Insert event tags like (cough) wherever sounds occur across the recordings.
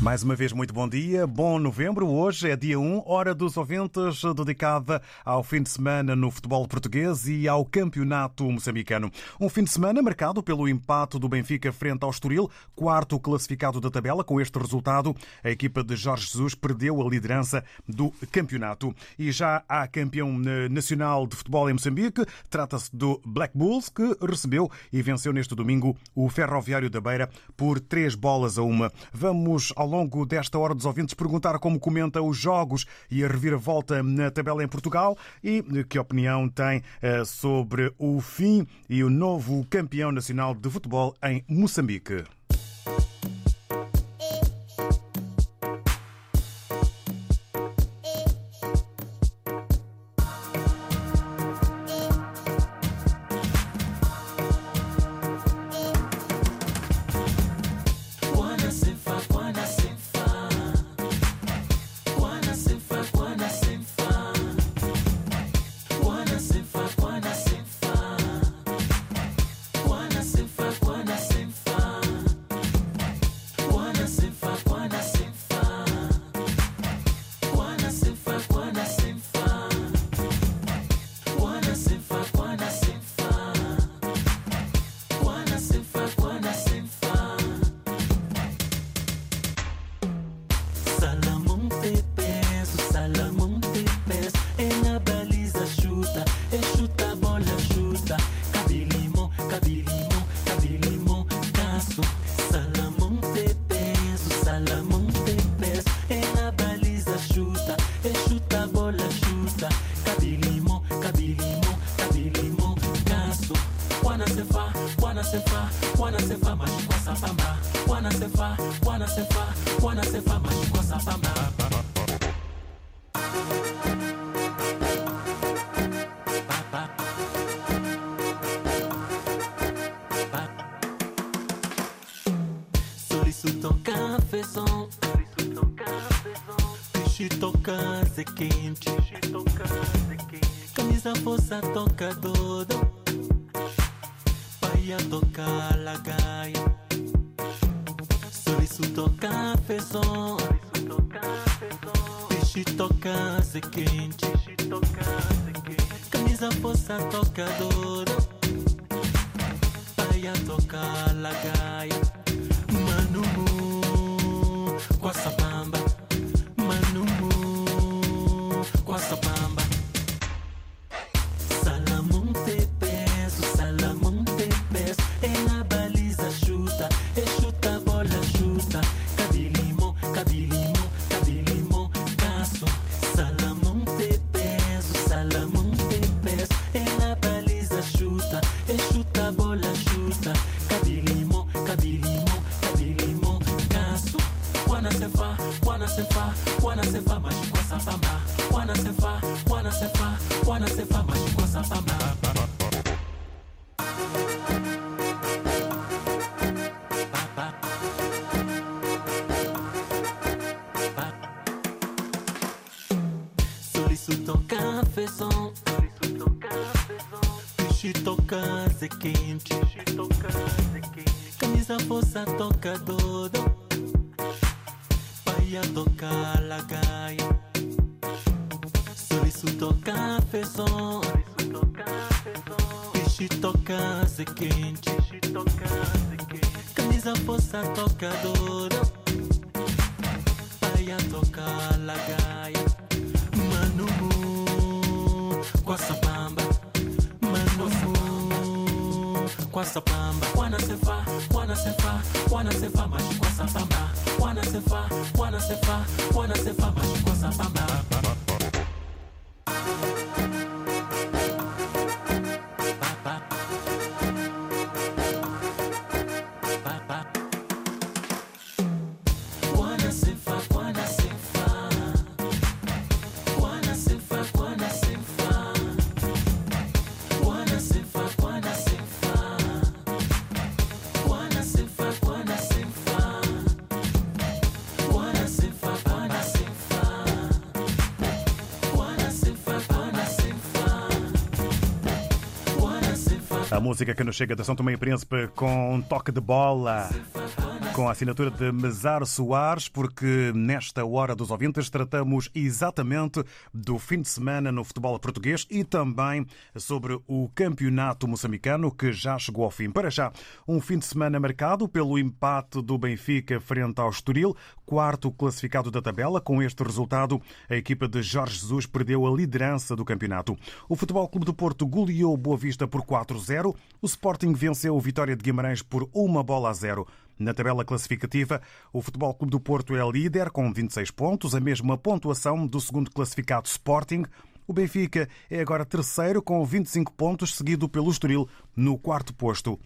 Mais uma vez, muito bom dia. Bom novembro. Hoje é dia 1, hora dos ouvintes, dedicada ao fim de semana no futebol português e ao campeonato moçambicano. Um fim de semana marcado pelo empate do Benfica frente ao Estoril, quarto classificado da tabela. Com este resultado, a equipa de Jorge Jesus perdeu a liderança do campeonato. E já há campeão nacional de futebol em Moçambique. Trata-se do Black Bulls, que recebeu e venceu neste domingo o Ferroviário da Beira por três bolas a uma. Vamos ao longo desta hora dos ouvintes perguntar como comenta os jogos e a reviravolta na tabela em Portugal e que opinião tem eh, sobre o fim e o novo campeão nacional de futebol em Moçambique. Quente. Camisa força toca dodo. Paia toca lagaia. Sorriso toca fezão. Peixe toca se quente. Camisa força toca dodo. Paia toca lagaia. Manu, com essa bamba. Toca toca quente Camisa força toca dodo Paia toca lagaia Sorriso toca fezão Peixe toca se quente Camisa força toca dodo Paia toca lagaia Manu, com essa bamba Manu, com essa bamba Wana se fa, wana se fa, wana se fa Mas com essa bamba Wana se fa, wana se fa, wana se fa Mas com essa nossa bamba. Kwana música que nos chega da São Tomé e Príncipe com um toque de bola. Com a assinatura de Mesar Soares, porque nesta hora dos ouvintes tratamos exatamente do fim de semana no futebol português e também sobre o campeonato moçambicano que já chegou ao fim. Para já, um fim de semana marcado pelo empate do Benfica frente ao Estoril, quarto classificado da tabela. Com este resultado, a equipa de Jorge Jesus perdeu a liderança do campeonato. O Futebol Clube do Porto goleou Boa Vista por 4-0. O Sporting venceu o Vitória de Guimarães por uma bola a zero. Na tabela classificativa, o Futebol Clube do Porto é líder com 26 pontos, a mesma pontuação do segundo classificado Sporting. O Benfica é agora terceiro com 25 pontos, seguido pelo Estoril no quarto posto.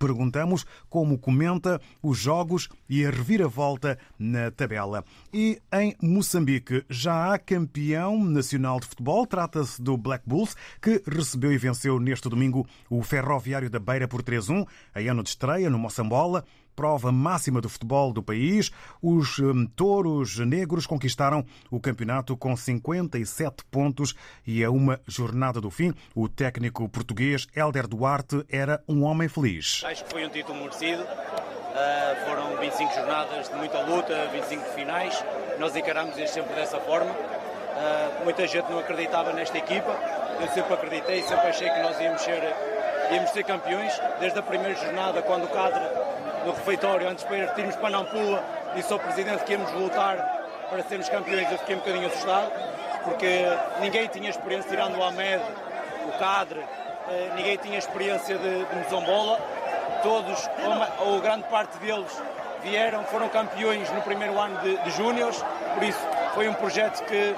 Perguntamos como comenta os jogos e a reviravolta na tabela. E em Moçambique já há campeão nacional de futebol. Trata-se do Black Bulls, que recebeu e venceu neste domingo o Ferroviário da Beira por 3-1, em ano de estreia no Moçambola prova máxima do futebol do país. Os hum, touros negros conquistaram o campeonato com 57 pontos e a uma jornada do fim, o técnico português Hélder Duarte era um homem feliz. Acho que foi um título merecido. Uh, foram 25 jornadas de muita luta, 25 finais. Nós encaramos isto sempre dessa forma. Uh, muita gente não acreditava nesta equipa. Eu sempre acreditei, sempre achei que nós íamos ser, íamos ser campeões. Desde a primeira jornada, quando o Cadre no refeitório, antes para irmos para Nampula, disse ao Presidente que íamos lutar para sermos campeões. Eu fiquei um bocadinho assustado, porque ninguém tinha experiência, tirando o Ahmed, o Cadre, eh, ninguém tinha experiência de, de Mozambola. Todos, ou, ou grande parte deles, vieram, foram campeões no primeiro ano de, de Júniores, por isso foi um projeto que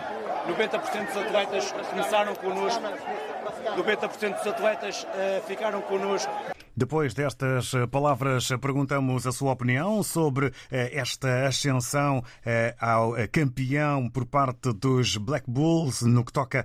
90% dos atletas começaram connosco, 90% dos atletas eh, ficaram connosco Depois destas eh, palavras, eh, perguntamos a sua opinião sobre eh, esta ascensão ao campeão por parte dos Black Bulls no que toca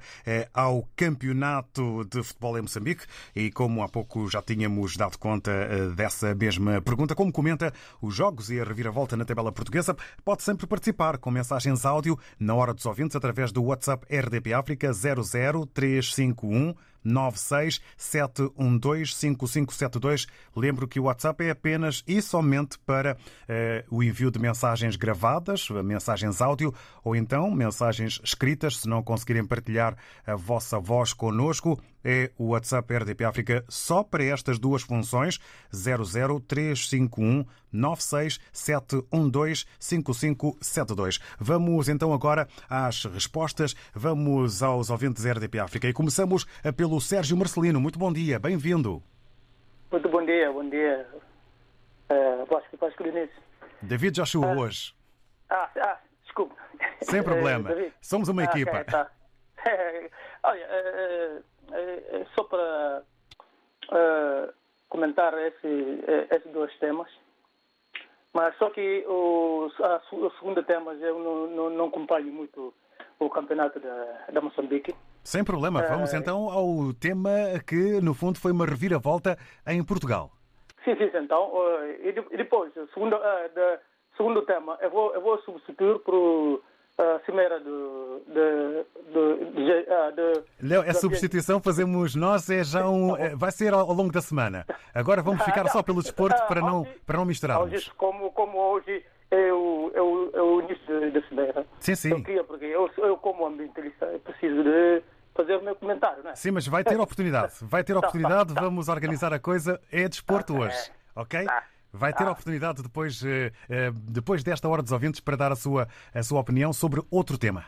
ao campeonato de futebol em Moçambique. E como há pouco já tínhamos dado conta dessa mesma pergunta, como comenta os jogos e a reviravolta na tabela portuguesa, pode sempre participar com mensagens áudio na hora dos ouvintes através do WhatsApp RDP África 00351 967125572. Lembro que o WhatsApp é apenas e somente para eh, o envio de mensagens gravadas, mensagens áudio ou então mensagens escritas, se não conseguirem partilhar a vossa voz connosco. É o WhatsApp RDP África só para estas duas funções 00351 967125572. Vamos então agora às respostas. Vamos aos ouvintes RDP África e começamos pelo Sérgio Marcelino. Muito bom dia, bem-vindo. Muito bom dia, bom dia. Uh, Vasco, Vasco Diniz. David Joshua hoje. Ah, ah, desculpa. Sem problema. Eh, David. Somos uma Ah, equipa. ok, tá. (laughs) Olha, eh, eh, eh, só para eh, comentar esse, eh, esses dois temas. Mas só que o, a, o segundo tema eu não, não, não acompanho muito o campeonato da, da Moçambique. Sem problema. Vamos então ao tema que, no fundo, foi uma reviravolta em Portugal. Sim, sim, então. e, de- depois, o segundo, segundo tema, eu vou, eu vou substituir por a cimeira do. de. ah, Léo, da- a substituição fazemos nós é já um. eh, Vai ser ao ao longo da semana. Agora vamos ficar só pelo desporto para não, para não misturarmos. Como, como hoje é o, é o, é o início da cimeira. Sim, sim. Eu queria, porque eu, eu como ambientalista, eu preciso de fazer o meu comentário, não é? Sim, mas vai ter oportunidade. Vai ter (laughs) oportunidade, vamos organizar a coisa. É desporto (laughs) hoje, ok? Vai ter oportunidade depois, eh, eh, depois desta hora dos ouvintes para dar a sua, a sua opinião sobre outro tema.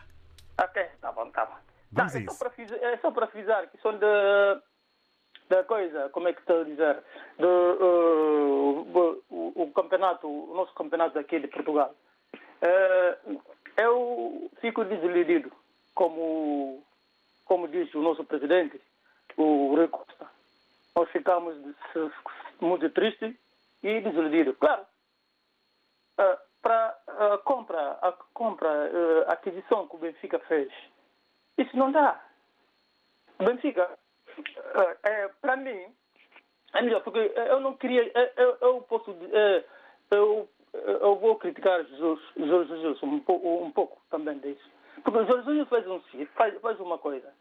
Ok, tá bom, tá bom. Vamos Tá, a é, só isso. para, frisar- é só para frisar que são da, da coisa, como é que estou a dizer, do, uh, o, o campeonato, o nosso campeonato aqui de Portugal. Eh, eu fico desiludido, como, como disse o nosso presidente, o Rui Costa. Nós ficamos de- muito tristes e desiludidos. Claro, ah, para a compra, a compra, ah, aquisição que o Benfica fez, isso não dá. O Benfica, ah, é, para mim, é melhor, porque eu não queria, eu, eu- posso, eh, eu, eu vou criticar Jesus, Jesus um, pouco- um pouco também disso. Porque Jorge Jesus faz, um, faz, faz uma coisa.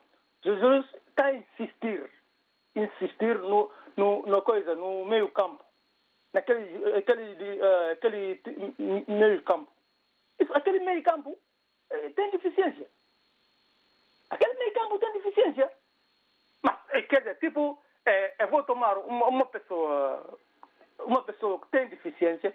Jesus está a insistir, insistir no, no, na coisa, no meio campo. Naquele aquele, eh, aquele meio campo. Aquele meio campo eh, tem deficiência. Aquele meio campo tem deficiência. Mas, eh, quer dizer, tipo, eh, eu vou tomar uma, uma pessoa, uma pessoa que tem deficiência,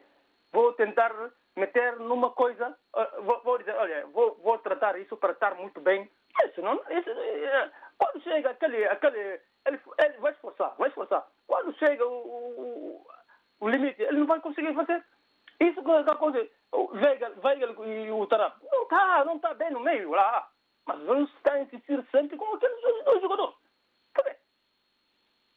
vou tentar meter numa coisa, eh, vou, vou dizer, olha, vou, vou tratar isso para estar muito bem. Isso não, isso, eh, quando chega aquele, aquele, ele, ele vai esforçar, vai esforçar. Quando chega o, o, o limite, ele não vai conseguir fazer. Isso que acontece, o Weigel, e o Tarap, não está não tá bem no meio lá. Mas vamos estar insistir sempre com aqueles dois- jogadores.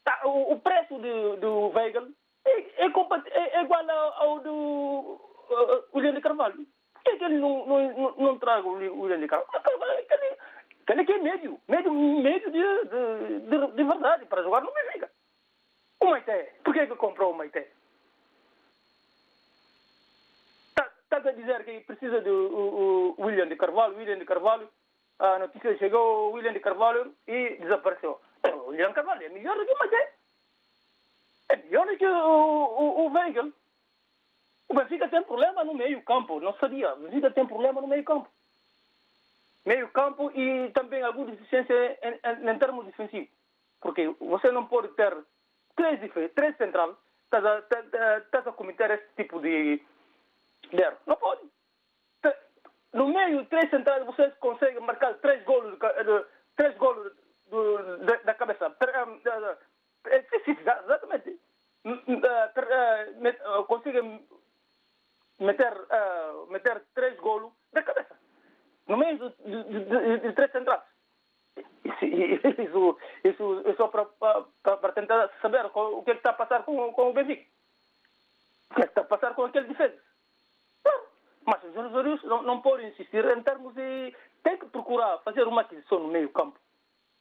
Tá, o, o preço do, do Weigel é, é, é- é igual ao, ao do uh, William de Carvalho. Por que, que ele não, não, não, não traga o Wi- William de Carvalho? Aquele, aquele que é médio, médio, médio de, de, de, de verdade para jogar no Benfica. O Maité, por que, que comprou o Maité? A dizer que precisa do o, o William de Carvalho, William de Carvalho, a notícia chegou o William de Carvalho e desapareceu. O William Carvalho é melhor do que o Maté. É melhor do que o, o, o Weigel. O Benfica tem problema no meio campo, não sabia. O Benfica tem problema no meio campo. Meio campo e também alguma deficiência em, em, em termos defensivos. Porque você não pode ter três, três centrais, estás a- estás a cometer esse tipo de, de erro. Não pode. No meio, três centrais, você consegue marcar três golos, três golos do- da, da cabeça. Da- da- é, exatamente. M- m- ah, tre- ah, met- ah, Consegue meter, meter três golos da cabeça. No meio de, de- de- de- três centrais. Isso, isso, isso, é para, tentar saber o que é está a passar com, com o Benfica. O que é que está a passar com aquele defesa. Mas os jogadores não, não podem insistir em termos de. Tem que procurar fazer uma aquisição no meio campo.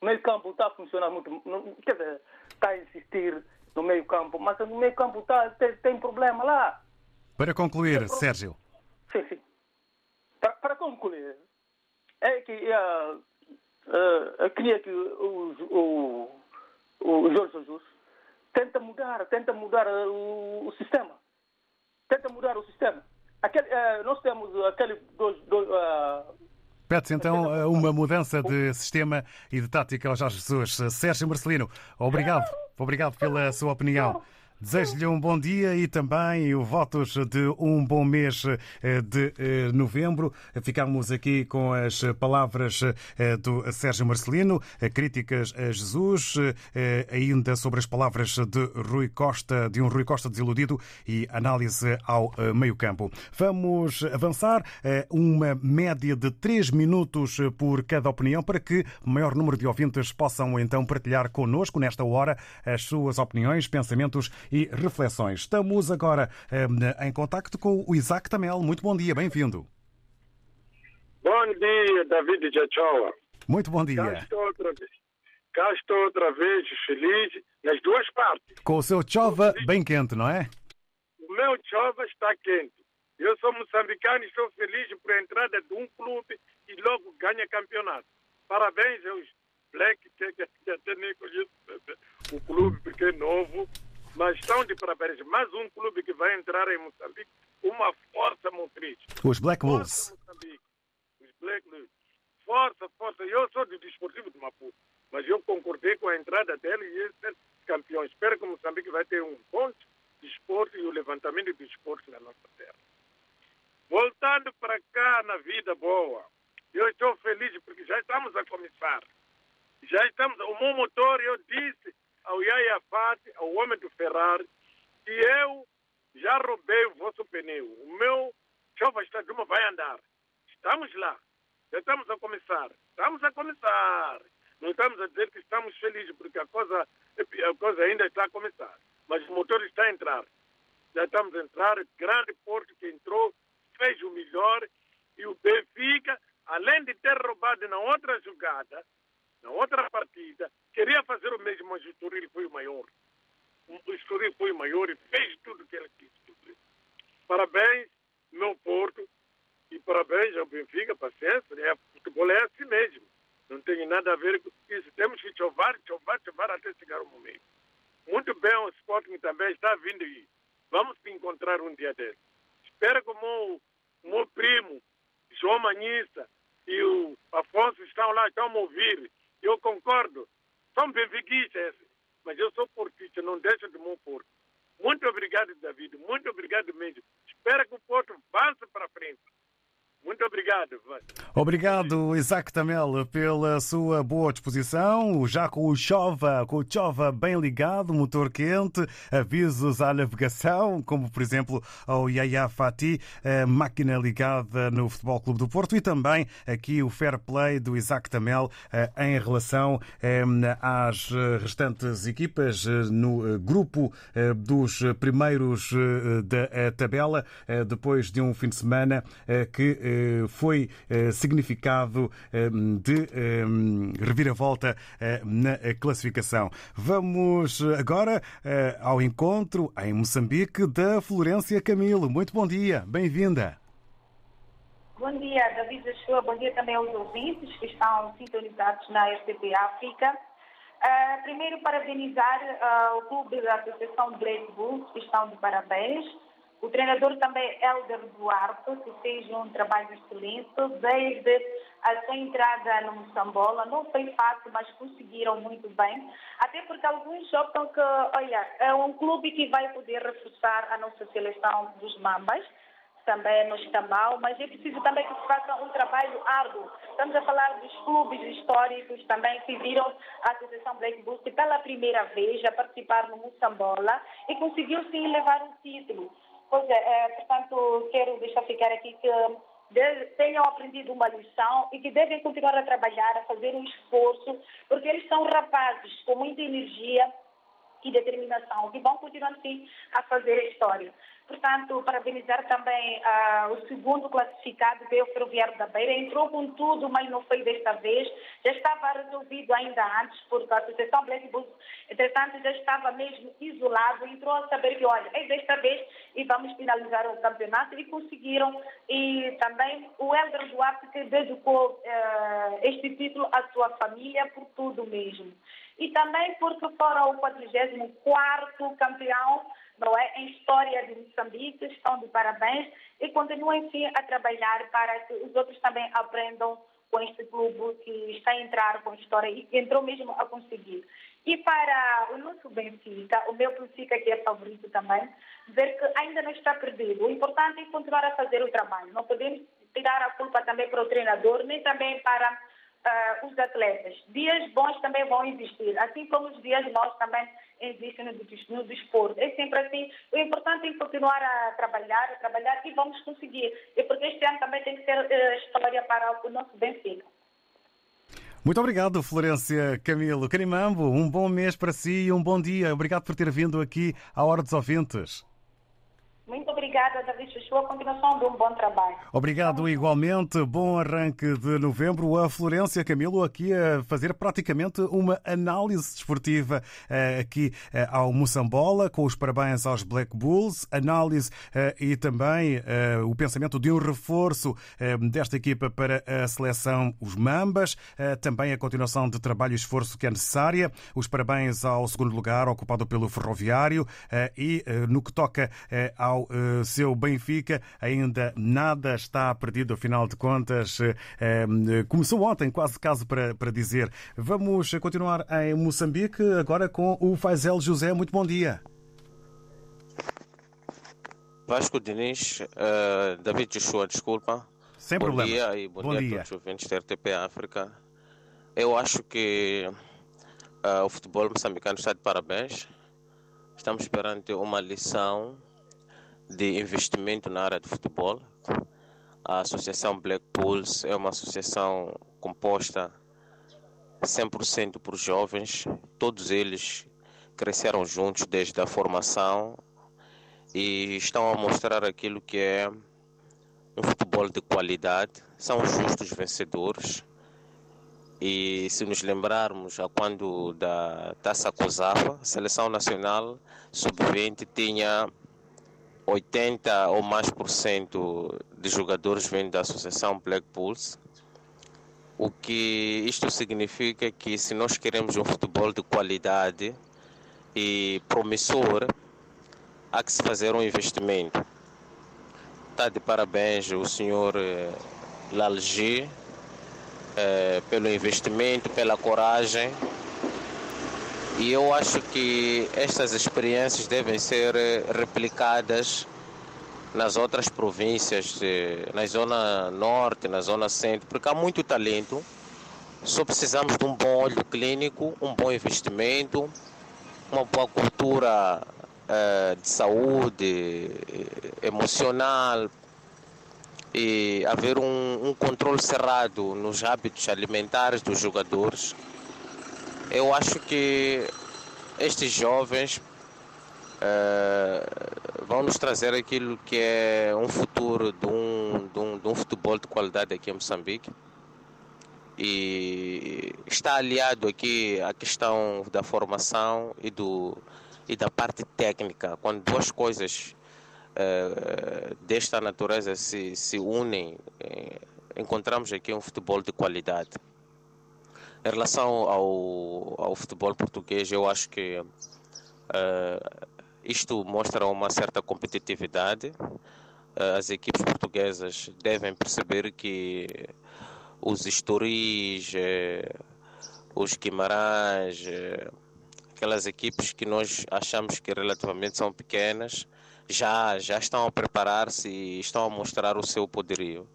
O meio campo está a funcionar muito. não- Quer dizer, está a insistir no meio campo, mas no meio campo está, tem, tem problema lá. Para concluir, Sérgio. Sim, sim. Para, para concluir, é que ah, ah, eu queria que o, o, o Jorge Jesus tenta mudar, tenta mudar o, o sistema. Tenta mudar o sistema. Aquele, ah, nós temos aquele dois, dois, ah, Pede-se então eh, uma mudança de sistema e de tática ao Jorge Jesus. Sérgio Marcelino, obrigado. Obrigado pela sua opinião. Desejo-lhe um bom dia e também votos de um bom mês eh, de eh, novembro. Ficamos aqui com as palavras eh, do Sérgio Marcelino, críticas a Jesus, ainda sobre as palavras de Rui Costa, de um Rui Costa desiludido e análise ao meio-campo. Vamos avançar uma média de três minutos por cada opinião para que o maior número de ouvintes possam então partilhar connosco nesta hora as suas opiniões, pensamentos e reflexões. Estamos agora eh, em contacto com o Isaac Tamel. Muito bom dia, bem-vindo. Bom dia, David Jachoa. Muito bom Cá dia. estou outra vez. Cá estou outra vez feliz nas duas partes. Com o seu chova bem quente, não é? O meu chova está quente. Eu sou moçambicano e estou feliz por a entrada de um clube e logo ganha campeonato. Parabéns aos Black, que, que até nem conheço o clube porque é novo, mas estão de parabéns. Mais um clube que vai entrar em Moçambique, uma força motriz. Os Black. Moçambique. Os Black Bulls. Força, força. Eu sou do Desportivo de Maputo, mas eu concordei com a entrada dele e ele ser campeão. Espero que Moçambique vai ter um bom desporto e o levantamento do desporto na nossa terra. Voltando para cá na vida boa, eu estou feliz porque já estamos a começar. Já estamos. O meu motor, eu disse ao Yaya Fati, ao homem do Ferrari, que eu já roubei o vosso pneu. O meu Chova Estaduma vai andar. Estamos lá. Já estamos a começar. Estamos a começar. Não estamos a dizer que estamos felizes, porque a coisa, a coisa ainda está a começar. Mas o motor está a entrar. Já estamos a entrar. Grande Porto que entrou, fez o melhor. E o Benfica, além de ter roubado na outra jogada, na outra partida, queria fazer o mesmo, mas o Estoril foi o maior. O Estoril foi o maior e fez tudo o que ele quis. Parabéns, meu Porto. E parabéns ao Benfica, paciência. É, futebol é assim mesmo. Não tem nada a ver com isso. Temos que chovar, chovar, chovar até chegar o momento. Muito bem, o Sporting também está vindo aí. Vamos se encontrar um dia desse. Espero que o meu, meu primo, João Manhista, e o Afonso estão lá, estão a ouvir. Eu concordo. São benfiquistas, mas eu sou portista, não deixo de meu Porto. Muito obrigado, David. Muito obrigado mesmo. Espero que o Porto avance para frente. Muito obrigado. Obrigado, Isaac Tamel, pela sua boa disposição. Já com o Chova, com o Chova bem ligado, motor quente, avisos à navegação, como por exemplo ao Yaya Fati, máquina ligada no Futebol Clube do Porto e também aqui o fair play do Isaac Tamel em relação às restantes equipas no grupo dos primeiros da tabela, depois de um fim de semana que foi significado de reviravolta na classificação. Vamos agora ao encontro em Moçambique da Florência Camilo. Muito bom dia, bem-vinda. Bom dia, David Joshua. Bom dia também aos ouvintes que estão sintonizados na RTP África. Uh, primeiro, parabenizar uh, o clube da Associação Black Bulls, que estão de parabéns. O treinador também Helder Duarte, que fez um trabalho excelente desde a sua entrada no Moçambola. Não foi fácil, mas conseguiram muito bem. Até porque alguns optam que, olha, é um clube que vai poder reforçar a nossa seleção dos Mambas. Também não está mal, mas é preciso também que se faça um trabalho árduo. Estamos a falar dos clubes históricos também que viram a Associação Black Bulls pela primeira vez a participar no Moçambola e conseguiu sim levar um título. Pois é, portanto, quero deixar ficar aqui que tenham aprendido uma lição e que devem continuar a trabalhar, a fazer um esforço, porque eles são rapazes com muita energia e determinação que vão continuar assim a fazer a história. Portanto, parabenizar também uh, o segundo classificado, que é o Ferroviário da Beira. Entrou com tudo, mas não foi desta vez. Já estava resolvido ainda antes, porque a Associação Black Bulls, entretanto, já estava mesmo isolado. Entrou a saber que, olha, é desta vez e vamos finalizar o campeonato. E conseguiram. E também o Helder Duarte, que dedicou uh, este título à sua família por tudo mesmo. E também porque foram o 44º campeão não é, em história de Moçambique, estão de parabéns e continuem sim a trabalhar para que os outros também aprendam com este clube que está a entrar com história e entrou mesmo a conseguir. E para o nosso Benfica, o meu Benfica que é favorito também, ver que ainda não está perdido. O importante é continuar a fazer o trabalho. Não podemos tirar a culpa também para o treinador, nem também para uh, os atletas. Dias bons também vão existir, assim como os dias maus também existem no, no desporto. É sempre assim. O importante é continuar a trabalhar, a trabalhar e vamos conseguir. E porque este ano também tem que ser uh, história para o nosso Benfica. Muito obrigado, Florência Camilo. Carimambo, um bom mês para si e um bom dia. Obrigado por ter vindo aqui à Hora dos Ouvintes. Muito obrigada, David Chuchu. A continuação de um bom trabalho. Obrigado igualmente. Bom arranque de novembro. A Florência Camilo aqui a fazer praticamente uma análise desportiva eh, aqui eh, ao Moçambola, com os parabéns aos Black Bulls, análise eh, e também o pensamento de um reforço desta equipa para a seleção Os Mambas, também a continuação de trabalho e esforço que é necessária. Os parabéns ao segundo lugar ocupado pelo Ferroviário e no que toca ao ao seu Benfica. Ainda nada está perdido, afinal de contas. Começou ontem, quase caso para, para dizer. Vamos continuar em Moçambique, agora com o Faisel José. Muito bom dia. Vasco Diniz, uh, David Joshua, desculpa. Sem bom problema. dia e bom, Bom dia, dia. a todos os ouvintes da RTP África. Eu acho que uh, o futebol moçambicano está de parabéns. Estamos perante uma lição de investimento na área de futebol. A Associação Black Bulls é uma associação composta 100% por jovens, todos eles cresceram juntos desde a formação e estão a mostrar aquilo que é um futebol de qualidade, são justos vencedores. E se nos lembrarmos a quando da Taça COSAFA, a Seleção Nacional Sub-20 tinha 80 ou mais por cento de jogadores vindo da Associação Black Bulls. O que isto significa que se nós queremos um futebol de qualidade e promissor, há que se fazer um investimento. Está de parabéns o senhor eh, Lalgi eh, pelo investimento, pela coragem. E eu acho que estas experiências devem ser eh, replicadas nas outras províncias, eh, na zona norte, na zona centro, porque há muito talento. Só precisamos de um bom olho clínico, um bom investimento, uma boa cultura eh, de saúde emocional e haver um, um controle cerrado nos hábitos alimentares dos jogadores. Eu acho que estes jovens eh, vão nos trazer aquilo que é um futuro de um, de um, de um futebol de qualidade aqui em Moçambique. E está aliado aqui à questão da formação e, do, e da parte técnica. Quando duas coisas eh, desta natureza se, se unem, eh, encontramos aqui um futebol de qualidade. Em relação ao, ao futebol português, eu acho que eh, isto mostra uma certa competitividade. Eh, As equipes portuguesas devem perceber que os Estoris, eh, os Guimarães, aquelas equipes que nós achamos que relativamente são pequenas, já, já estão a preparar-se e estão a mostrar o seu poderio.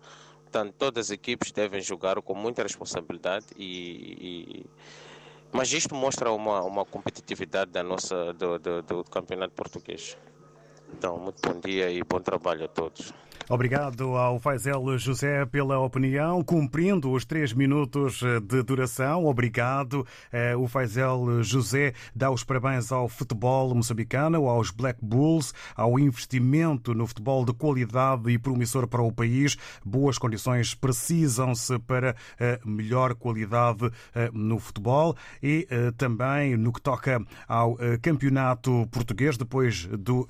Portanto, todas as equipes devem jogar com muita responsabilidade e, e mas isto mostra uma, uma competitividade da nossa, do, do, do campeonato português. Então, muito bom dia e bom trabalho a todos. Obrigado ao Faisel José pela opinião, cumprindo os três minutos de duração. Obrigado. Eh, O Faisel José dá os parabéns ao futebol moçambicano, aos Black Bulls, ao investimento no futebol de qualidade e promissor para o país. Boas condições precisam-se para eh, melhor qualidade eh, no futebol e também no que toca ao campeonato português, depois do,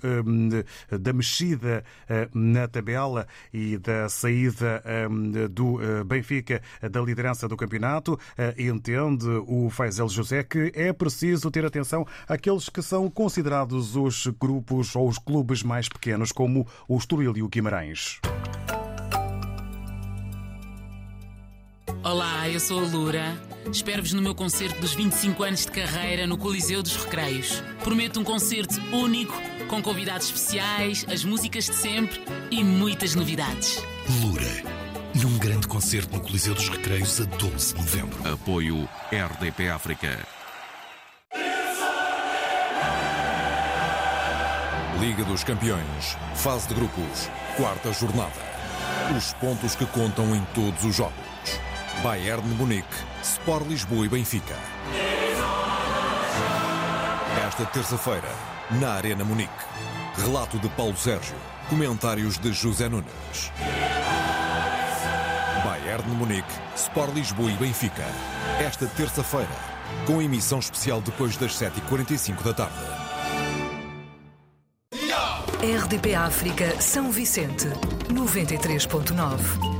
da mexida na tabela e da saída eh, do eh, Benfica da liderança do campeonato, eh, entende o Faisel José que é preciso ter atenção àqueles que são considerados os grupos ou os clubes mais pequenos, como o Estoril e o Guimarães. Olá, eu sou a Lura. Espero-vos no meu concerto dos 25 anos de carreira no Coliseu dos Recreios. Prometo um concerto único, com convidados especiais, as músicas de sempre e muitas novidades. Lura, num grande concerto no Coliseu dos Recreios a 12 de novembro. Apoio RDP África. Liga dos Campeões, fase de grupos, quarta jornada. Os pontos que contam em todos os jogos. Bayern de Munique, Sport Lisboa e Benfica. Esta terça-feira, na Arena Munique. Relato de Paulo Sérgio. Comentários de José Nunes. Bayern de Munique, Sport Lisboa e Benfica. Esta terça-feira, com emissão especial depois das 7h45 da tarde. RDP África São Vicente, 93.9.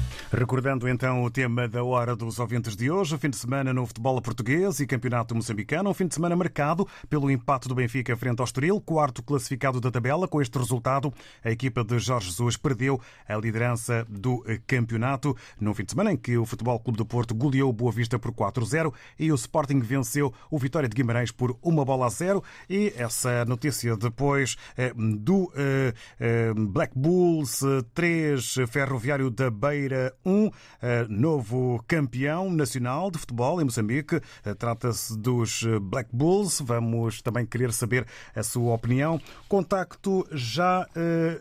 Recordando então o tema da hora dos ouvintes de hoje, fim de semana no futebol português e campeonato moçambicano, um fim de semana marcado pelo empate do Benfica frente ao Estoril, quarto classificado da tabela. Com este resultado, a equipa de Jorge Jesus perdeu a liderança do campeonato, num fim de semana em que o Futebol Clube do Porto goleou o Boa Vista por 4-0 e o Sporting venceu o Vitória de Guimarães por uma bola a zero. E essa notícia depois eh, do eh, eh, Black Bulls 3, Ferroviário da Beira 1, novo campeão nacional de futebol em Moçambique. Trata-se dos Black Bulls. Vamos também querer saber a sua opinião. Contacto já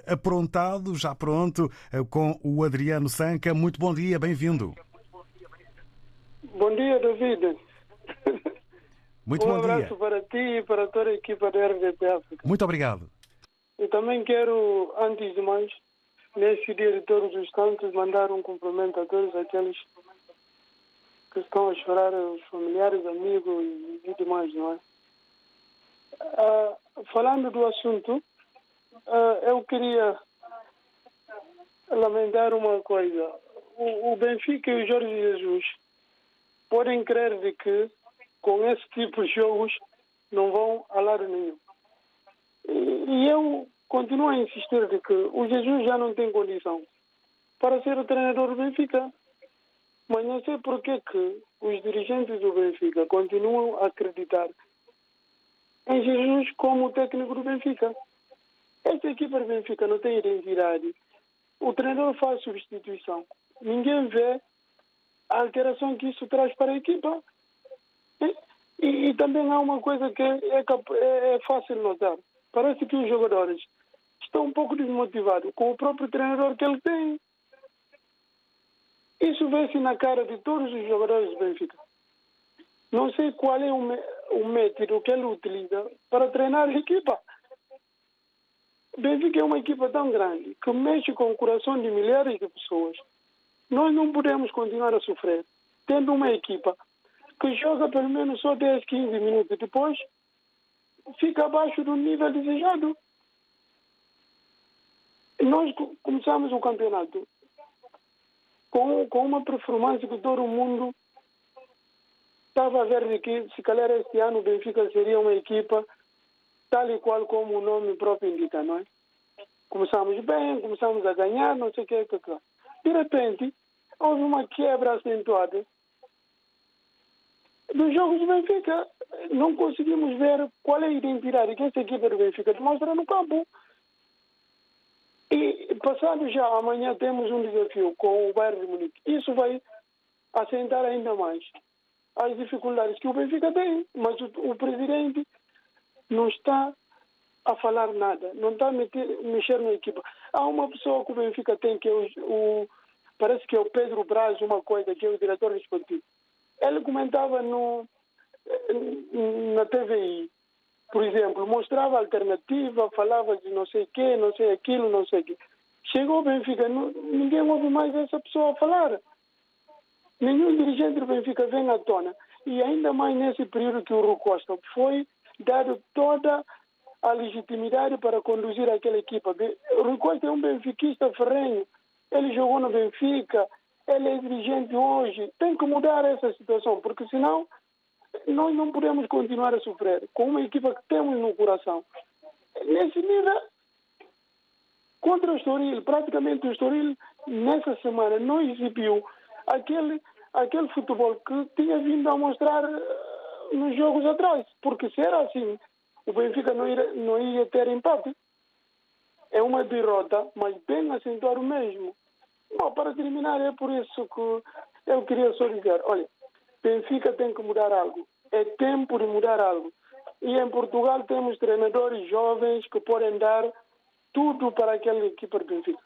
aprontado, já pronto, com o Adriano Sanca. Muito bom dia, bem-vindo. Bom dia, David. Muito um bom dia. abraço para ti e para toda a equipa da RDP África. Muito obrigado. Eu também quero, antes de mais, nesse dia de todos os santos, mandar um cumprimento a todos aqueles que estão a chorar, os familiares, amigos e, e demais, não é? Ah, falando do assunto, ah, eu queria lamentar uma coisa. O, o Benfica e o Jorge Jesus podem crer de que com esse tipo de jogos não vão a lado nenhum. E, e eu continuo a insistir de que o Jesus já não tem condição para ser o treinador do Benfica. Mas não sei por que os dirigentes do Benfica continuam a acreditar em Jesus como técnico do Benfica. Esta equipa do Benfica não tem identidade. O treinador faz substituição. Ninguém vê a alteração que isso traz para a equipa. E, e, e também há uma coisa que é, é, é fácil notar. Parece que os jogadores estão um pouco desmotivados com o próprio treinador que ele tem. Isso vê-se na cara de todos os jogadores do Benfica. Não sei qual é o método que ele utiliza para treinar a equipa. O Benfica é uma equipa tão grande que mexe com o coração de milhares de pessoas. Nós não podemos continuar a sofrer tendo uma equipa que joga pelo menos só 10, 15 minutos depois fica abaixo do nível desejado. Nós co- começamos o campeonato com, com uma performance que todo mundo estava a ver de que se calhar este ano o Benfica seria uma equipa tal e qual como o nome próprio indica, não é? Começamos bem, começamos a ganhar, não sei o que, que, que. De repente, houve uma quebra acentuada dos jogos do Benfica. Não conseguimos ver qual é a identidade que essa equipa do Benfica demonstra no campo. E passado já amanhã temos um desafio com o Bayern de Munique. Isso vai acentar ainda mais as dificuldades que o Benfica tem. Mas o, o presidente não está a falar nada, não está a meter, mexer na equipa. Há uma pessoa que o Benfica tem que é o, o parece que é o Pedro Braz, uma coisa, que é o diretor esportivo. Ele comentava no, na TVI, por exemplo, mostrava alternativa, falava de não sei o quê, não sei aquilo, não sei o quê. Chegou o Benfica, não, ninguém ouve mais essa pessoa falar. Nenhum dirigente do Benfica vem à tona. E ainda mais nesse período que o Rui Costa foi dado toda a legitimidade para conduzir aquela equipa. O Rui Costa é um benfiquista ferrenho. Ele jogou no Benfica, ele é dirigente hoje. Tem que mudar essa situação, porque senão nós não podemos continuar a sofrer com uma equipa que temos no coração. Nesse nível, contra o Estoril, praticamente o Estoril, nessa semana, não exibiu aquele, aquele futebol que tinha vindo a mostrar eh, nos jogos atrás. Porque se era assim, o Benfica não ia, não ia ter empate. É uma derrota, mas bem acentuado mesmo. Bom, para terminar, é por isso que eu queria só dizer, olha, Benfica tem que mudar algo. É tempo de mudar algo. E em Portugal temos treinadores jovens que podem dar tudo para aquela equipa do Benfica.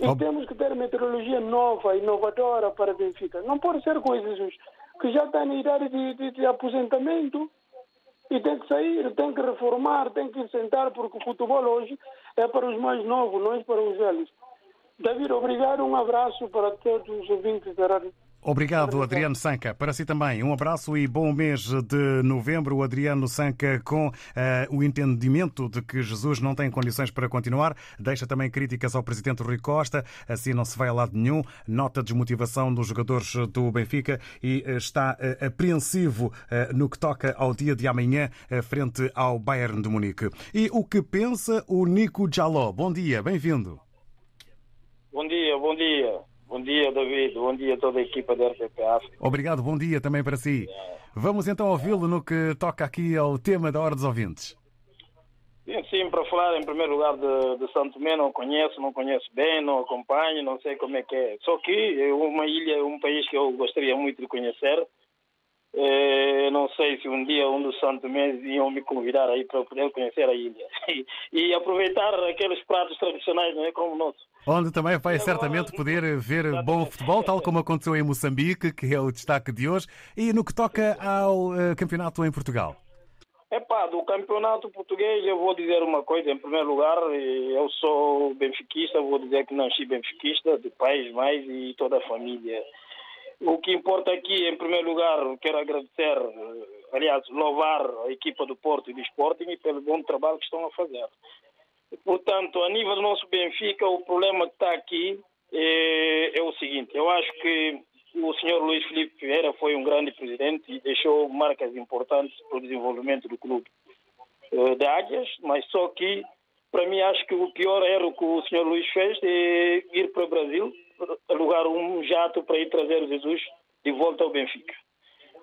E temos que ter meteorologia nova, inovadora para Benfica. Não pode ser com Jesus, que já está na idade de, de, de aposentamento e tem que sair, tem que reformar, tem que sentar, porque o futebol hoje é para os mais novos, não é para os velhos. David, obrigado, um abraço para todos os ouvintes da rádio. Obrigado, Adriano Sanca. Para si também, um abraço e bom mês de novembro. O Adriano Sanca, com uh, o entendimento de que Jesus não tem condições para continuar, deixa também críticas ao presidente Rui Costa. Assim não se vai a lado nenhum. Nota desmotivação dos jogadores do Benfica e uh, está uh, apreensivo no que toca ao dia de amanhã, frente ao Bayern de Munique. E o que pensa o Nico Jaló? Bom dia, bem-vindo. Bom dia, bom dia. Bom dia, David. Bom dia a toda a equipa da RTP África. Obrigado, bom dia também para si. Vamos então ouvi-lo no que toca aqui ao tema da Hora dos Ouvintes. Sim, sim, para falar em primeiro lugar de, de Santo Tomé, não conheço, não conheço bem, não acompanho, não sei como é que é. Só que é uma ilha, um país que eu gostaria muito de conhecer. É, não sei se um dia um dos Santo Tomé iam me convidar aí para poder conhecer a ilha e, (laughs) e aproveitar aqueles pratos tradicionais, não é como o nosso. Onde também vai certamente poder ver bom futebol, tal como aconteceu em Moçambique, que é o destaque de hoje, e no que toca ao uh, campeonato em Portugal. Epá, do campeonato português eu vou dizer uma coisa, em primeiro lugar, eu sou benfiquista, vou dizer que nasci benfiquista, de pais, mais e toda a família. O que importa aqui, em primeiro lugar, quero agradecer, aliás, louvar a equipa do Porto e do Sporting pelo bom trabalho que estão a fazer. Portanto, a nível do nosso Benfica, o problema que está aqui é, é, o seguinte: eu acho que o senhor Luís Felipe Vieira foi um grande presidente e deixou marcas importantes para o desenvolvimento do clube eh, de Águias, mas só que, para mim, acho que o pior erro que o senhor Luís fez é ir para o Brasil, alugar um jato para ir trazer o Jesus de volta ao Benfica.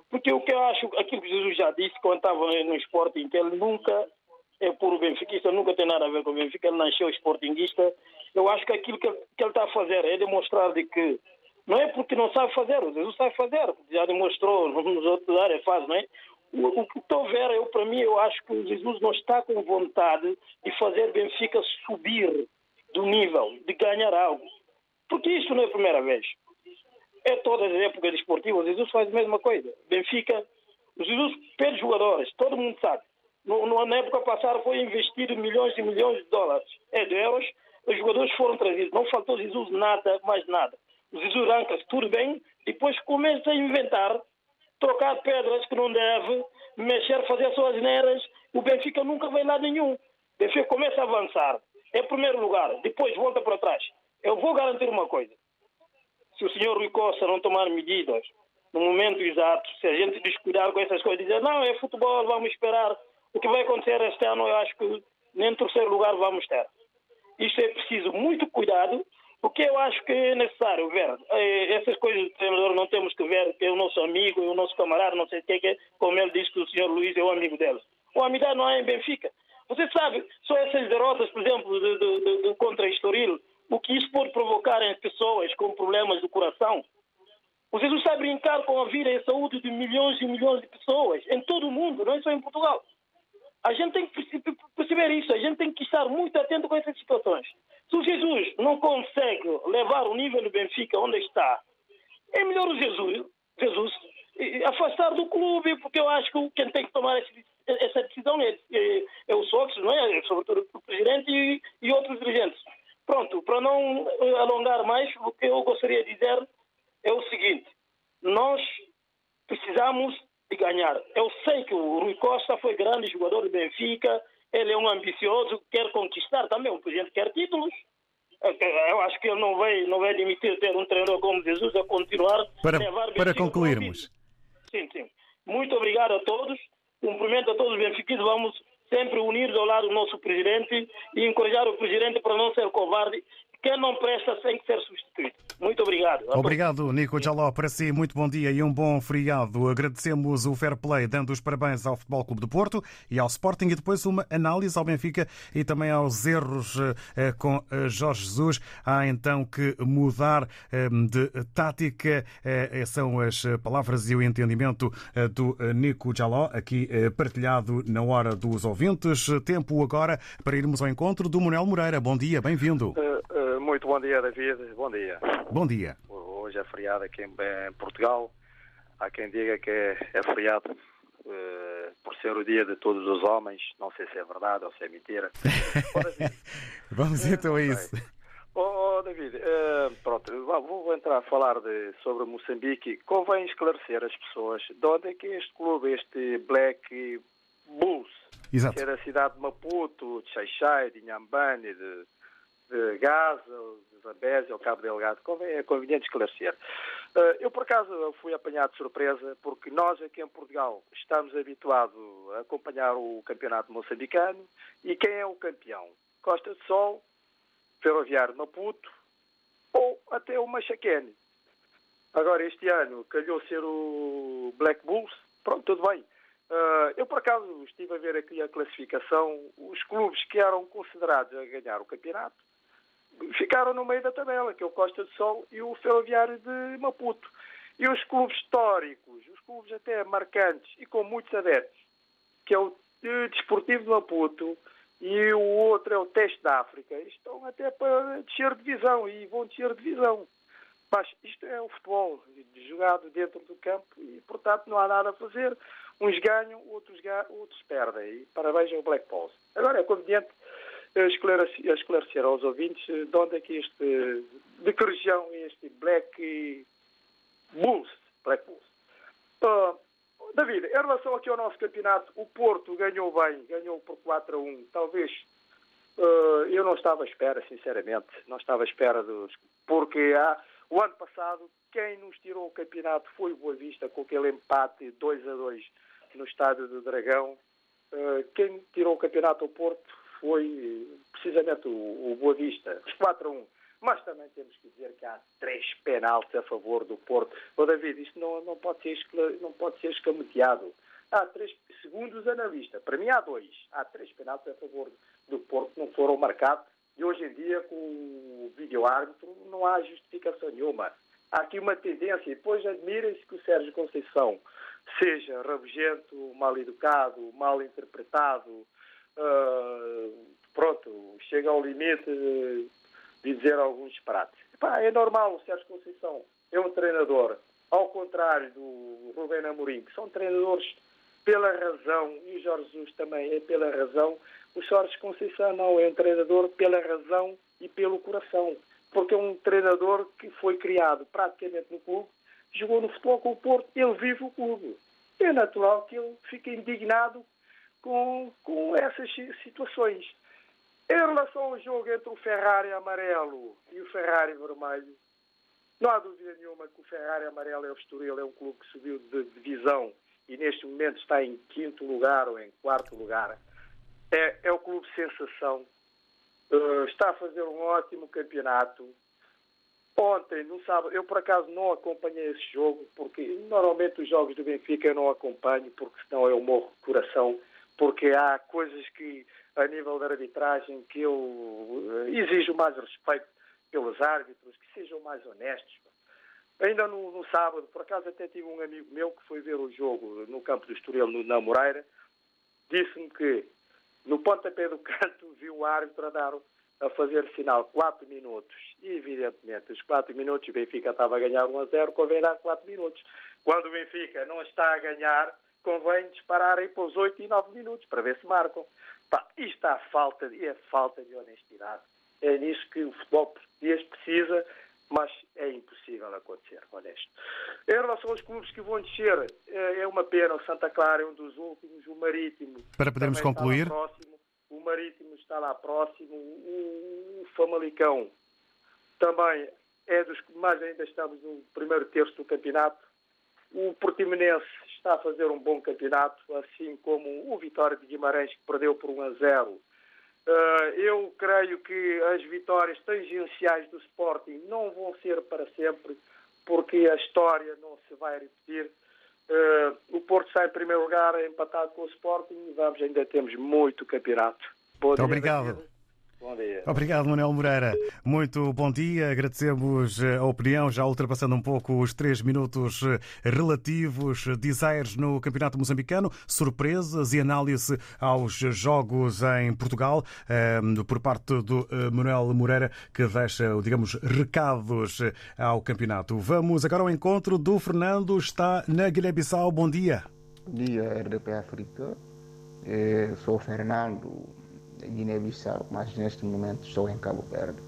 Porque o que eu acho, aquilo que Jesus já disse quando estava no esporte, em que ele nunca é puro benfiquista, nunca tem nada a ver com o Benfica, ele nasceu esportinguista. Eu acho que aquilo que ele, está a fazer é demonstrar de que não é porque não sabe fazer, o Jesus sabe fazer, já demonstrou nos outros áreas, faz, não é? O que estou a ver, eu, para mim, eu acho que o Jesus não está com vontade de fazer Benfica subir do nível, de ganhar algo. Porque isso não é a primeira vez. É todas as épocas desportivas, Jesus faz a mesma coisa. Benfica, o Jesus perde jogadores, todo mundo sabe no, na época passada foi investido milhões e milhões de dólares, é, de euros, os jogadores foram trazidos, não faltou Jesus nada, mais nada. O Jesus arranca-se tudo bem, depois começa a inventar, trocar pedras que não deve, mexer, fazer suas neiras, o Benfica nunca vai lá nenhum. O Benfica começa a avançar, é primeiro lugar, depois volta para trás. Eu vou garantir uma coisa, se o senhor Rui Costa não tomar medidas no momento exato, se a gente descuidar com essas coisas, dizer, não, é futebol, vamos esperar, o que vai acontecer este ano, eu acho que nem em terceiro lugar vamos ter. Isto é preciso muito cuidado, porque eu acho que é necessário ver. Eh, essas coisas do treinador não temos que ver, que é o nosso amigo, é o nosso camarada, não sei o que é, como ele diz que o senhor Luís é o amigo dele. O amizade não é em Benfica. Você sabe, só essas derrotas, por exemplo, de, de, de, de contra Estoril, o que isso pode provocar em pessoas com problemas do coração. O Jesus está a brincar com a vida e a saúde de milhões e milhões de pessoas em todo o mundo, não é só em Portugal. A gente tem que perceber isso, a gente tem que estar muito atento com essas situações. Se o Jesus não consegue levar o nível do Benfica onde está, é melhor o Jesus, Jesus afastar do clube, porque eu acho que quem tem que tomar essa decisão é, é, é o sócio, não é? Sobretudo o presidente e, e outros dirigentes. Pronto, para não alongar mais, o que eu gostaria de dizer é o seguinte: nós precisamos de ganhar. Eu sei que o Rui Costa foi grande jogador do Benfica, ele é um ambicioso, quer conquistar também, o presidente quer títulos. Eu acho que ele não vai, não vai admitir ter um treinador como Jesus a continuar para, a levar Para concluirmos. Sim, sim. Muito obrigado a todos. Cumprimento a todos os benfiquistas. Vamos sempre unir ao lado do nosso presidente e encorajar o presidente para não ser covarde quem não presta tem que ser substituído. Muito obrigado. Obrigado, Nico Jaló. Para si, muito bom dia e um bom feriado. Agradecemos o fair play, dando os parabéns ao Futebol Clube do Porto e ao Sporting e depois uma análise ao Benfica e também aos erros eh, com eh, Jorge Jesus. Há então que mudar eh, de tática. São as palavras e o entendimento do Nico Jaló, aqui partilhado na hora dos ouvintes. Tempo agora para irmos ao encontro do Manuel Moreira. Bom dia, bem-vindo. Muito bom dia, David. Bom dia. Bom dia. Hoje é feriado aqui em Portugal. Há quem diga que é, é feriado uh, por ser o dia de todos os homens. Não sei se é verdade ou se é mentira. (laughs) Vamos então a isso. Oh, oh, David, eh, pronto, vou entrar a falar de, sobre Moçambique. Convém esclarecer as pessoas de onde é que é este clube, este Black Bulls, Exato. que é da cidade de Maputo, de Xaixai, de Inhambane, de, de Gaza, de Zambésia, ao Cabo Delgado. É conveniente esclarecer. Eh, eu, por acaso, fui apanhado de surpresa, porque nós aqui em Portugal estamos habituados a acompanhar o campeonato moçambicano. E quem é o campeão? Costa de Sol, Ferroviário Maputo ou até o Machaquene. Agora, este ano, calhou ser o Black Bulls. Pronto, tudo bem. Uh, eu, por acaso, estive a ver aqui a classificação. Os clubes que eram considerados a ganhar o campeonato ficaram no meio da tabela, que é o Costa de Sol e o Ferroviário de Maputo. E os clubes históricos, os clubes até marcantes e com muitos adeptos, que é o Desportivo de Maputo e o outro é o Teste da África, estão até para descer de divisão e vão descer de divisão. Mas isto é o futebol, jogado dentro do campo e, portanto, não há nada a fazer. Uns ganham, outros, ganham, outros perdem. E parabéns ao Black Pulse. Agora é conveniente esclarecer, esclarecer aos ouvintes de onde é que este, de que região é este Black Bulls. Black Bulls. Uh, David, em relação aqui ao nosso campeonato, o Porto ganhou bem, ganhou por 4 a 1. Talvez uh, eu não estava à espera, sinceramente, não estava à espera dos. Porque há, o ano passado, quem nos tirou o campeonato foi o Boa Vista, com aquele empate 2 a 2 no estádio do Dragão. Uh, quem tirou o campeonato ao Porto foi precisamente o, o Boa Vista, os 4 a 1. Mas também temos que dizer que há três penaltis a favor do Porto. Ô David, isto não, não, pode, ser, não pode ser escamoteado. Há três, segundo os analistas, para mim há dois. Há três penaltis a favor do Porto que não foram marcados. E hoje em dia, com o vídeo-árbitro, não há justificação nenhuma. Há aqui uma tendência, e depois admirem-se que o Sérgio Conceição seja rabugento, mal educado, mal interpretado, uh, pronto, chega ao limite de dizer alguns disparates. é normal, o Sérgio Conceição é um treinador, ao contrário do Rubén Amorim, que são treinadores pela razão, e o Jorge Jesus também é pela razão, o Sérgio Conceição não é um treinador pela razão e pelo coração, porque é um treinador que foi criado praticamente no clube, jogou no futebol com o Porto, ele vive o clube. É natural que ele fique indignado com, com essas situações. Em relação ao jogo entre o Ferrari amarelo e o Ferrari vermelho, não há dúvida nenhuma que o Ferrari amarelo é o Estoril, é um clube que subiu de divisão e neste momento está em quinto lugar ou em quarto lugar. É, é o clube sensação. Uh, está a fazer um ótimo campeonato. Ontem, no sábado, eu por acaso não acompanhei esse jogo, porque normalmente os jogos do Benfica eu não acompanho, porque senão eu morro de coração, porque há coisas que a nível da arbitragem que eu eh, exijo mais respeito pelos árbitros, que sejam mais honestos. Ainda no, no, sábado, por acaso até tive um amigo meu que foi ver o jogo no campo do Estoril, no, na Moreira, disse-me que no pontapé do (laughs) canto viu o árbitro a dar a fazer sinal 4 minutos. E, evidentemente, os 4 minutos, o Benfica estava a ganhar 1 a 0, convém dar 4 minutos. Quando o Benfica não está a ganhar, convém disparar aí para os 8 e 9 minutos, para ver se marcam. Pá, isto há falta, é falta de honestidade. É nisso que o futebol português precisa, mas é impossível acontecer, honesto. Em relação aos clubes que vão descer, é, é uma pena. O Santa Clara é um dos últimos, o Marítimo. Para podermos concluir. Próximo, o Marítimo está lá próximo, o Famalicão também é dos que mais ainda estamos no primeiro terço do campeonato. O Portimonense está a fazer um bom campeonato, assim como o Vitória de Guimarães, que perdeu por 1 a 0. Eh, eu creio que as vitórias tangenciais do Sporting não vão ser para sempre, porque a história não se vai repetir. Eh, o Porto está em primeiro lugar, empatado com o Sporting, e vamos, ainda temos muito campeonato. Bom dia, Obrigado. Bom dia. Obrigado, Manuel Moreira. Muito bom dia. Agradecemos eh, a opinião, já ultrapassando um pouco os três minutos eh, relativos. Desires no Campeonato Moçambicano, surpresas e análise aos jogos em Portugal, eh, por parte do Manuel Moreira, que deixa, digamos, recados ao campeonato. Vamos agora ao encontro do Fernando, está na Guiné-Bissau. Bom dia. Bom dia, RDP África. Sou o Fernando Guiné-Bissau, mas neste momento estou em Cabo Verde.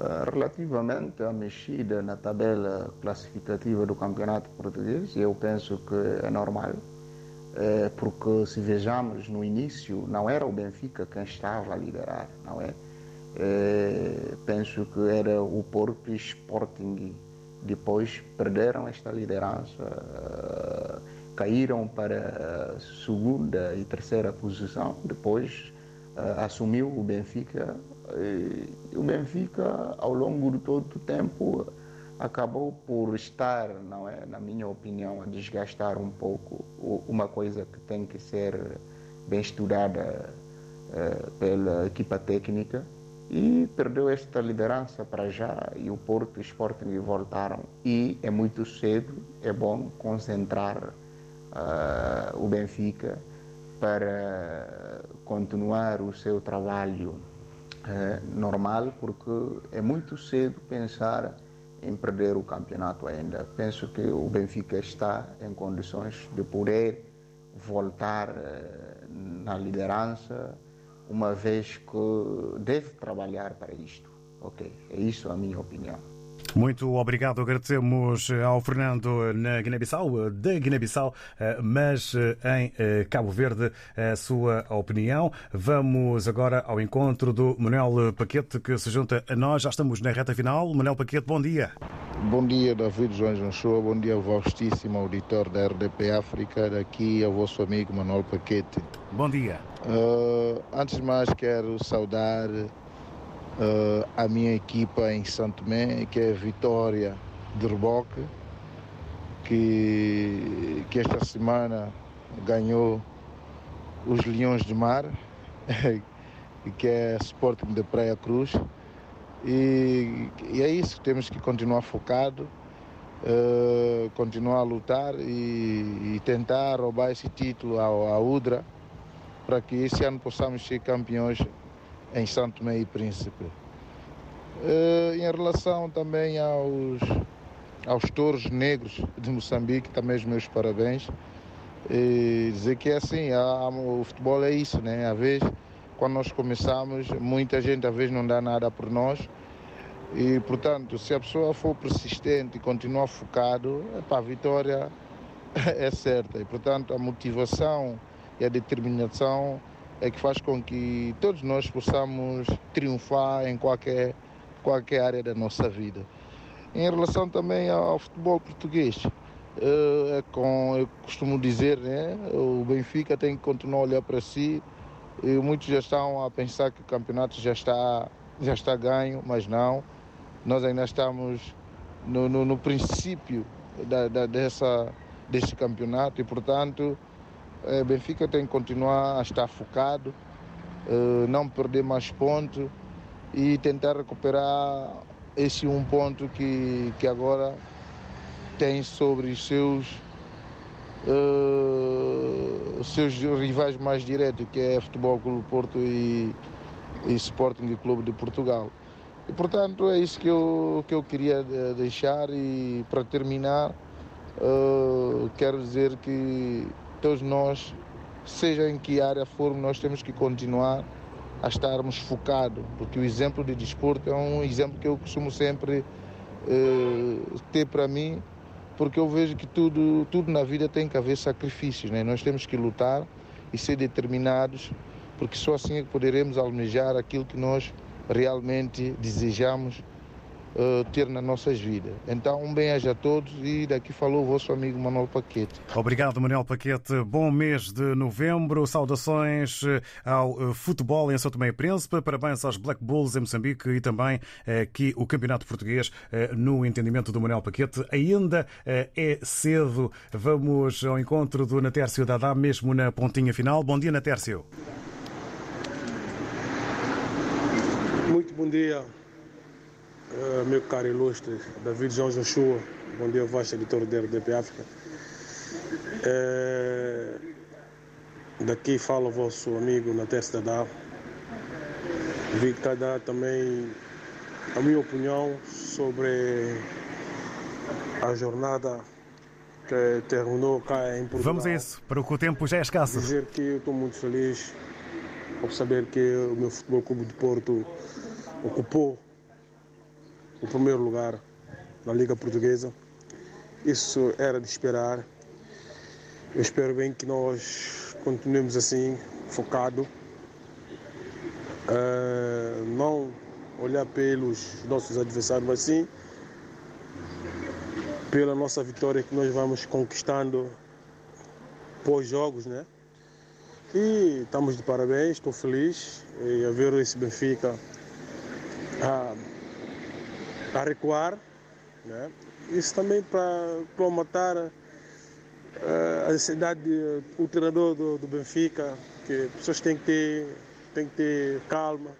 eh, relativamente à mexida na tabela classificativa do campeonato português, eu penso que é normal, eh, porque se vejamos no início não era o Benfica quem estava a liderar, não é? Eh, penso que era o Porto Sporting depois perderam esta liderança, eh, caíram para segunda e terceira posição, depois assumiu o Benfica e o Benfica ao longo de todo o tempo acabou por estar, não é, na minha opinião, a desgastar um pouco uma coisa que tem que ser bem estudada eh, pela equipa técnica. E perdeu esta liderança para já e o Porto e o Sporting voltaram. E é muito cedo, é bom concentrar ah, o Benfica para continuar o seu trabalho eh, normal porque é muito cedo pensar em perder o campeonato ainda. Penso que o Benfica está em condições de poder voltar eh, na liderança, uma vez que deve trabalhar para isto. Ok, é isso a minha opinião. Muito obrigado. Agradecemos ao Fernando na Guiné-Bissau, da Guiné-Bissau, eh, mas eh, em eh, Cabo Verde, a sua opinião. Vamos agora ao encontro do Manuel Paquete, que se junta a nós. Já estamos na reta final. Manuel Paquete, bom dia. Bom dia, David João Joshua. Bom dia, vastíssimo auditor da RDP África. Daqui ao vosso amigo Manuel Paquete. Bom dia. Uh, antes de mais, quero saudar uh, a minha equipa em Santo Tomé, que é a Vitória de Reboque, que, que esta semana ganhou os Leões de Mar, (laughs) que é Sporting de Praia Cruz. E, e é isso, temos que continuar focado, uh, continuar a lutar e, e tentar roubar esse título ao, à UDRA para que esse ano possamos ser campeões em Santo Tomé e Príncipe. Uh, em relação também aos, aos touros negros de Moçambique, também os meus parabéns. E dizer que é assim, há- o futebol é isso, né? Às vezes, quando nós começamos, muita gente às vezes não dá nada por nós. E, portanto, se a pessoa for persistente e continuar focado, a vitória (laughs) é certa. E, portanto, a motivação e a determinação é que faz com que todos nós possamos triunfar em qualquer, qualquer área da nossa vida. Em relação também ao futebol português, eh, é com, eu costumo dizer, né, o Benfica tem que continuar a olhar para si. E muitos já estão a pensar que o campeonato já está, já está ganho, mas não. Nós ainda estamos no, no, no princípio da, da, dessa, deste campeonato e, portanto, eh, Benfica tem que continuar a estar focado, eh, não perder mais pontos e tentar recuperar esse um ponto que, que agora tem sobre os seus, os seus rivais mais diretos, que é Futebol Clube Porto e, e Sporting Clube de Portugal. E portanto é isso que eu, que eu queria deixar e para terminar eh, quero dizer que todos nós, seja em que área formos, nós temos que continuar a estarmos focados, porque o exemplo de desporto é um exemplo que eu costumo sempre eh, ter para mim, porque eu vejo que tudo, tudo na vida tem que haver sacrifícios, né? nós temos que lutar e ser determinados, porque só assim é que poderemos almejar aquilo que nós realmente desejamos eh, ter nas nossas vidas. Então, um bem-aja a todos e daqui falou o vosso amigo Manuel Paquete. Obrigado, Manuel Paquete. Bom mês de novembro. Saudações eh, ao eh, futebol em São Tomé e Príncipe. Parabéns aos Black Bulls em Moçambique e também aqui o Campeonato Português no entendimento do Manuel Paquete. Ainda é cedo. Vamos ao encontro do Natércio Dadá, mesmo na pontinha final. Bom dia, Natércio. Muito bom dia, eh, meu caro ilustre David João Joshua. Bom dia, vasto editor da RDP África. Eh, daqui fala o vosso amigo Natés Dadá. Vi que dar também a minha opinião sobre a jornada que terminou cá em Portugal. Vamos a isso, para que o tempo já é escasso. Dizer que eu estou muito feliz por saber que o meu Futebol Clube de Porto ocupou o primeiro lugar na Liga Portuguesa. Isso era de esperar. Eu espero bem que nós continuemos assim, focado. Uh, não olhar pelos nossos adversários, mas sim pela nossa vitória que nós vamos conquistando pós-jogos, né? E estamos de parabéns, estou feliz em ver esse Benfica a, a recuar. Né? Isso também para matar uh, a ansiedade, o treinador do, do, Benfica, que as pessoas têm que, ter, têm que ter calma,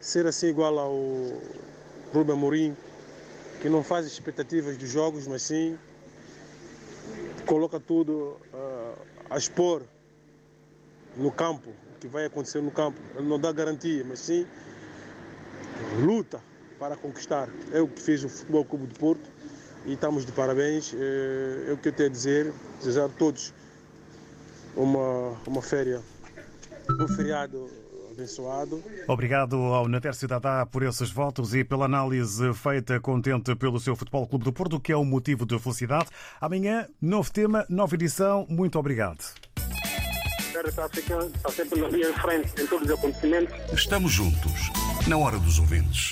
ser assim igual ao Rubem Amorim, que não faz expectativas dos jogos, mas sim coloca tudo uh, a expor no campo, o que vai acontecer no campo. Ele não dá garantia, mas sim luta para conquistar. É o que fez o Futebol Clube de Porto e estamos de parabéns. É, é o que eu tenho a dizer. Desejar a todos uma, uma férias, um feriado abençoado. Obrigado ao Nader Cidadá por esses votos e pela análise feita contente pelo seu Futebol Clube do Porto, que é um motivo de felicidade. Amanhã, novo tema, nova edição. Muito obrigado. Está sempre na frente em todos os acontecimentos. Estamos juntos, na hora dos ouvintes.